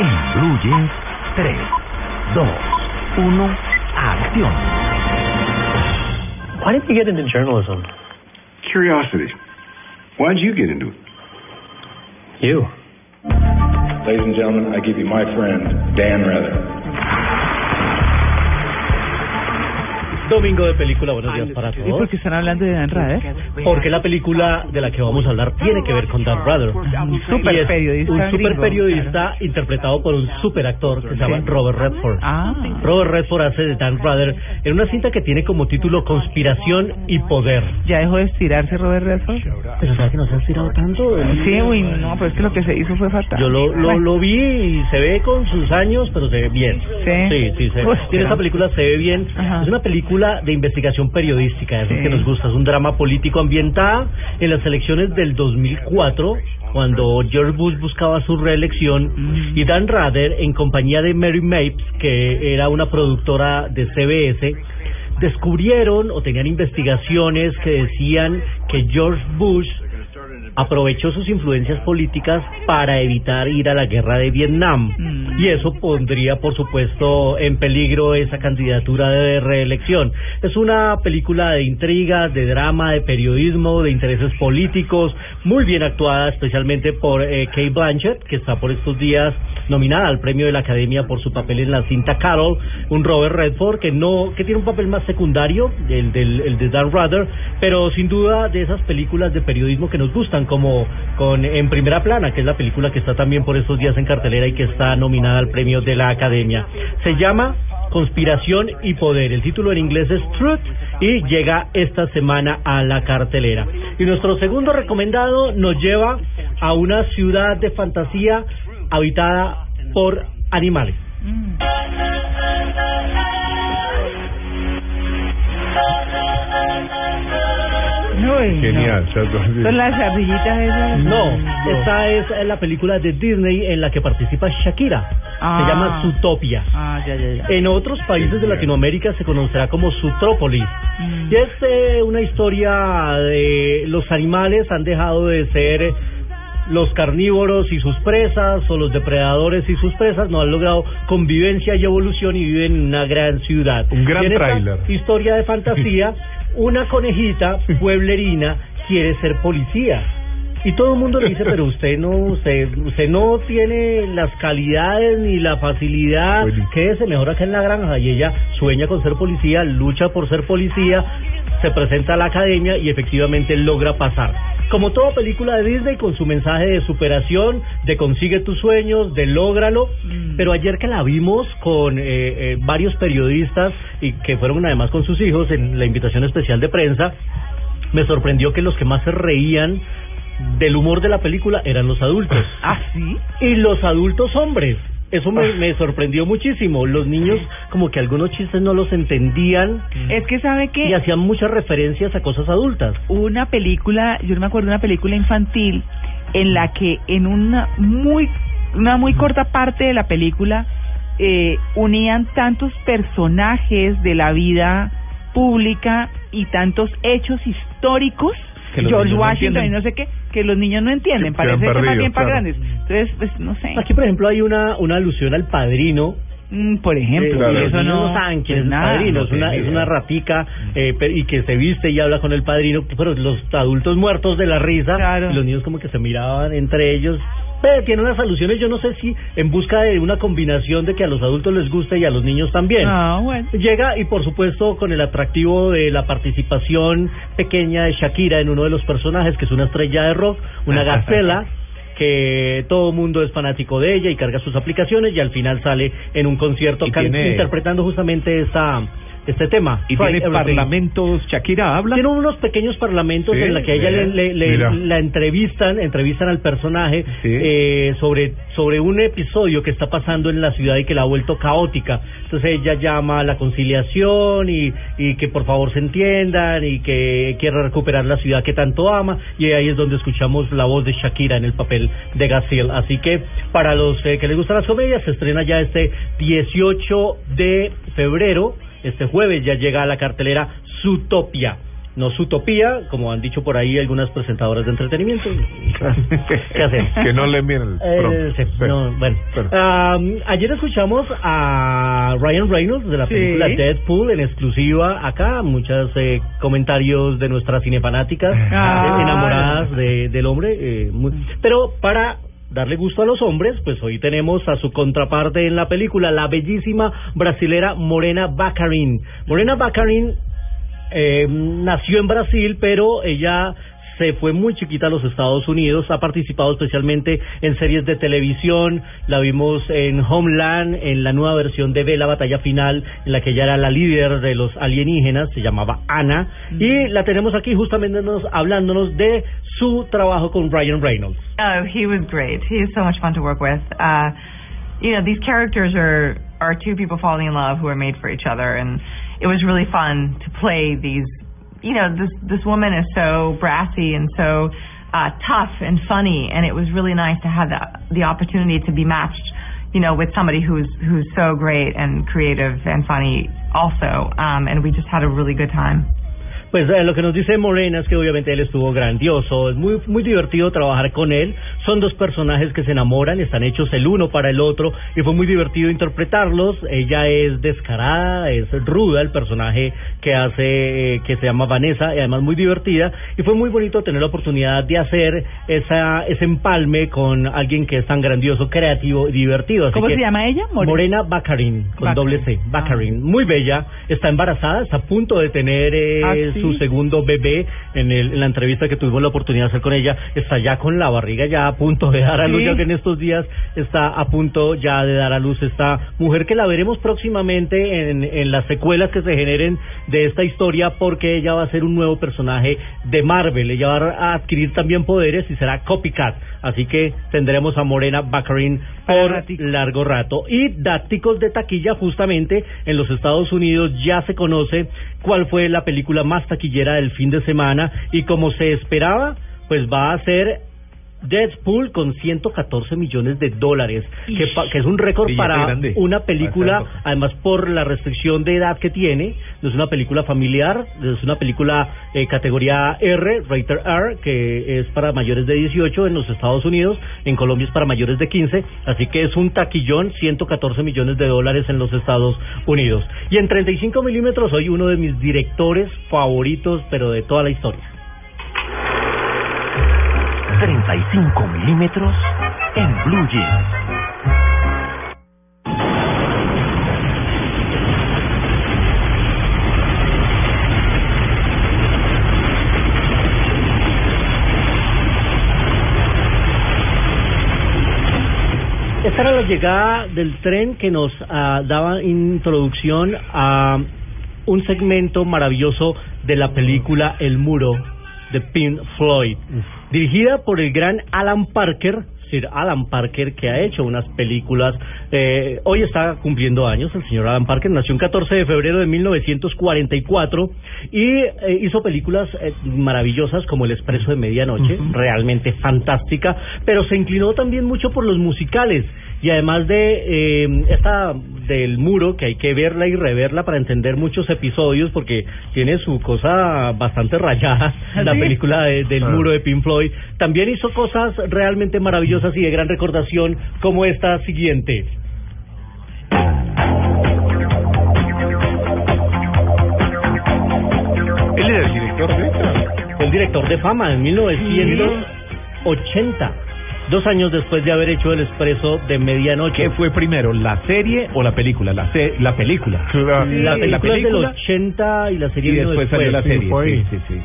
En Blue Jeans, 3, 2, 1, acción. Why did you get into journalism? Curiosity. Why did you get into it? You. Ladies and gentlemen, I give you my friend, Dan Rather. Domingo de película, buenos días para ¿Y todos. por qué están hablando de Dan Rather? Porque la película de la que vamos a hablar tiene que ver con Dan Rather. Un super Y periodista Un super periodista interpretado por un super actor que se llama Robert Redford. Ah. Robert Redford hace de Dan Rather en una cinta que tiene como título Conspiración y Poder. ¿Ya dejó de estirarse Robert Redford? Pero ¿sabes que no se ha estirado tanto? Sí, uy, no, pero es que lo que se hizo fue fatal. Yo lo, lo, lo vi y se ve con sus años, pero se ve bien. ¿Sí? Sí, sí, se, Uy, tiene pero- esta película, se ve bien. Ajá. Es una película de investigación periodística, eso es Sí. que nos gusta. Es un drama político ambientada en las elecciones del 2004, cuando George Bush buscaba su reelección, Mm. y Dan Rather, en compañía de Mary Mapes, que era una productora de CBS, descubrieron o tenían investigaciones que decían que George Bush aprovechó sus influencias políticas para evitar ir a la guerra de Vietnam. Mm. Y eso pondría, por supuesto, en peligro esa candidatura de reelección. Es una película de intrigas, de drama, de periodismo, de intereses políticos, muy bien actuada, especialmente por eh, Kate Blanchett, que está por estos días nominada al premio de la Academia por su papel en la cinta Carol, un Robert Redford que no que tiene un papel más secundario, el, del, el de Dan Rather, pero sin duda de esas películas de periodismo que nos gustan, como con En Primera Plana, que es la película que está también por estos días en cartelera y que está nominada al premio de la Academia. Se llama Conspiración y Poder. El título en inglés es Truth y llega esta semana a la cartelera. Y nuestro segundo recomendado nos lleva a una ciudad de fantasía habitada por animales. Uy, Genial, no. Son las ardillitas esas. No, esta es la película de Disney en la que participa Shakira. Ah. Se llama Zootopia. Ah, ya, ya, ya. En otros países de Latinoamérica se conocerá como Zootrópolis. Mm. Y es eh, una historia de los animales han dejado de ser eh, los carnívoros y sus presas o los depredadores y sus presas, no han logrado convivencia y evolución y viven en una gran ciudad. Un gran tráiler. Historia de fantasía, una conejita pueblerina quiere ser policía. Y todo el mundo le dice, pero usted no, usted, usted no tiene las calidades ni la facilidad, Buenísimo. quédese mejor acá en la granja. Y ella sueña con ser policía, lucha por ser policía, se presenta a la academia y efectivamente logra pasar. Como toda película de Disney, con su mensaje de superación, de consigue tus sueños, de lógralo. Mm. Pero ayer que la vimos con eh, eh, varios periodistas y que fueron además con sus hijos en la invitación especial de prensa, me sorprendió que los que más se reían del humor de la película eran los adultos. ¿Ah, sí? Y los adultos hombres. Eso me, me sorprendió muchísimo. Los niños como que algunos chistes no los entendían Es que sabe y que hacían muchas referencias a cosas adultas. una película, yo no me acuerdo de una película infantil en la que en una muy una muy corta parte de la película eh, unían tantos personajes de la vida pública y tantos hechos históricos George no Washington y no sé qué que los niños no entienden parece que más bien para claro. grandes entonces pues no sé Aquí, por ejemplo, hay una, una alusión al padrino Mm, por ejemplo Eh, claro. y los eso niños no, saben quién es el nada, padrino, no es una, es una ratica eh, pe- y que se viste y habla con el padrino, pero los adultos muertos de la risa, Claro. y los niños como que se miraban entre ellos. Ve, tiene unas alusiones, yo no sé si en busca de una combinación de que a los adultos les guste y a los niños también. Ah, bueno. Llega y por supuesto con el atractivo de la participación pequeña de Shakira en uno de los personajes, que es una estrella de rock, una gacela, que todo mundo es fanático de ella y carga sus aplicaciones y al final sale en un concierto Y can- tiene- interpretando justamente esa este tema. Y tiene Everything. parlamentos, Shakira habla. Tiene unos pequeños parlamentos Sí, en la que a ella le, le- le- mira. la entrevistan, entrevistan al personaje Sí. eh, sobre sobre un episodio que está pasando en la ciudad y que la ha vuelto caótica. Entonces ella llama a la conciliación y, y que por favor se entiendan y que quiere recuperar la ciudad que tanto ama y ahí es donde escuchamos la voz de Shakira en el papel de Gazelle. Así que para los eh, que les gustan las comedias se estrena ya este 18 de febrero. Este jueves ya llega a la cartelera Zootopia. no Zootopia, como han dicho por ahí algunas presentadoras de entretenimiento. ¿Qué hacemos? Que no le envíen el Eh, sí, no, bueno. ayer escuchamos a Ryan Reynolds de la Sí. película Deadpool en exclusiva acá, muchos eh, comentarios de nuestras cinefanáticas Ah. enamoradas de, del hombre, eh, muy- pero para darle gusto a los hombres, pues hoy tenemos a su contraparte en la película, la bellísima brasilera Morena Baccarin. Morena Baccarin eh, nació en Brasil, pero ella se fue muy chiquita a los Estados Unidos, ha participado especialmente en series de televisión, la vimos en Homeland, en la nueva versión de B, la batalla final, en la que ella era la líder de los alienígenas, se llamaba Ana, y la tenemos aquí justamente nos- hablándonos de su trabajo con Ryan Reynolds. Oh, he was great. He is so much fun to work with. Uh, you know, these characters are are two people falling in love who are made for each other, and it was really fun to play these. You know, this this woman is so brassy and so uh, tough and funny, and it was really nice to have the the opportunity to be matched. You know, with somebody who's who's so great and creative and funny also, um, and we just had a really good time. Pues eh, lo que nos dice Morena es que obviamente él estuvo grandioso, es muy muy divertido trabajar con él. Son dos personajes que se enamoran, están hechos el uno para el otro y fue muy divertido interpretarlos. Ella es descarada, es ruda el personaje que hace eh, que se llama Vanessa y además muy divertida y fue muy bonito tener la oportunidad de hacer esa ese empalme con alguien que es tan grandioso, creativo y divertido. Así ¿Cómo que- se llama ella? More- Morena Baccarin, con doble C, Baccarin, muy bella, está embarazada, está a punto de tener eh, ¿Ah, sí? su segundo bebé en, el- en la entrevista que tuvimos la oportunidad de hacer con ella, está ya con la barriga ya a punto de dar a luz, Sí. ya que en estos días está a punto ya de dar a luz esta mujer que la veremos próximamente en, en las secuelas que se generen de esta historia porque ella va a ser un nuevo personaje de Marvel, ella va a adquirir también poderes y será copycat, así que tendremos a Morena Baccarin por largo rato. Y dácticos de taquilla, justamente en los Estados Unidos ya se conoce cuál fue la película más taquillera del fin de semana y como se esperaba, pues va a ser Deadpool con 114 millones de dólares, que, pa- que es un récord para grande. una película, además por la restricción de edad que tiene, no es una película familiar, es una película eh, categoría R, rated R, que es para mayores de 18 en los Estados Unidos, en Colombia es para mayores de 15, así que es un taquillón, 114 millones de dólares en los Estados Unidos. Y en 35 milímetros soy uno de mis directores favoritos, pero de toda la historia. 35 milímetros en Blue Jeans. Esta era la llegada del tren que nos ah, daba introducción a un segmento maravilloso de la película El Muro de Pink Floyd, dirigida por el gran Alan Parker, Sir Alan Parker, que ha hecho unas películas. eh, hoy está cumpliendo años el señor Alan Parker, nació el 14 de febrero de 1944 y eh, hizo películas eh, maravillosas como El Expreso de Medianoche, realmente fantástica, pero se inclinó también mucho por los musicales y además de eh, esta del muro que hay que verla y reverla para entender muchos episodios porque tiene su cosa bastante rayada la ¿Ah, sí? película de- del Ah. muro de Pink Floyd también hizo cosas realmente maravillosas y de gran recordación como esta siguiente Él era el director de esta. Fue el director de fama en 1980 dos años después de haber hecho el expreso de medianoche ¿Qué fue primero, la serie o la película? La, se- la película. la, película es del película 80 y la serie y vino después salió la Sí, serie. Sí, sí, sí.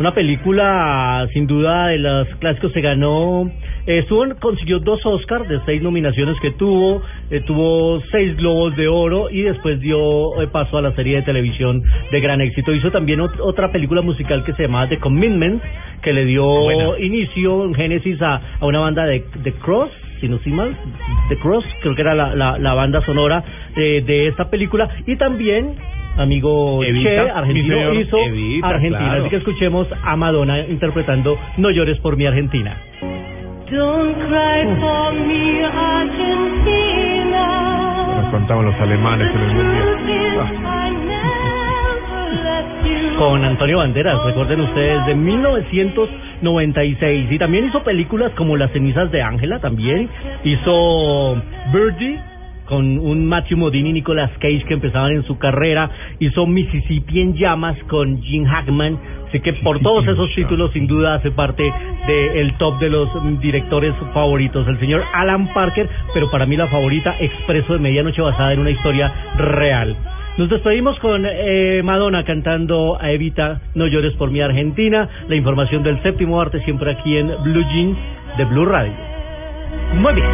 Una película, sin duda, de los clásicos se ganó. eh, estuvo, consiguió dos Oscars de seis nominaciones que tuvo. eh, tuvo seis Globos de Oro y después dio eh, paso a la serie de televisión de gran éxito. Hizo también ot- otra película musical que se llamaba The Commitment, que le dio inicio en Génesis a, a una banda de The Cross. Si no estoy mal, The Cross, creo que era la, la, la banda sonora eh, de esta película. Y también amigo Evita, Che, argentino, señor, hizo Evita, Argentina. claro. Así que escuchemos a Madonna interpretando No llores por mi Argentina. Don't cry for me, Argentina. Nos contaban los alemanes en el mundial. Ah. Con Antonio Banderas, recuerden ustedes, de 1996. Y también hizo películas como Las cenizas de Ángela, también hizo Birdie con un Matthew Modini y Nicolas Cage que empezaban en su carrera, hizo Mississippi en llamas con Jim Hackman, así que por todos esos títulos sin duda hace parte del top de los directores favoritos, el señor Alan Parker, pero para mí la favorita, Expreso de Medianoche basada en una historia real. Nos despedimos con eh, Madonna cantando a Evita, No llores por mi Argentina, la información del séptimo arte siempre aquí en Blue Jeans de Blue Radio. Muy bien.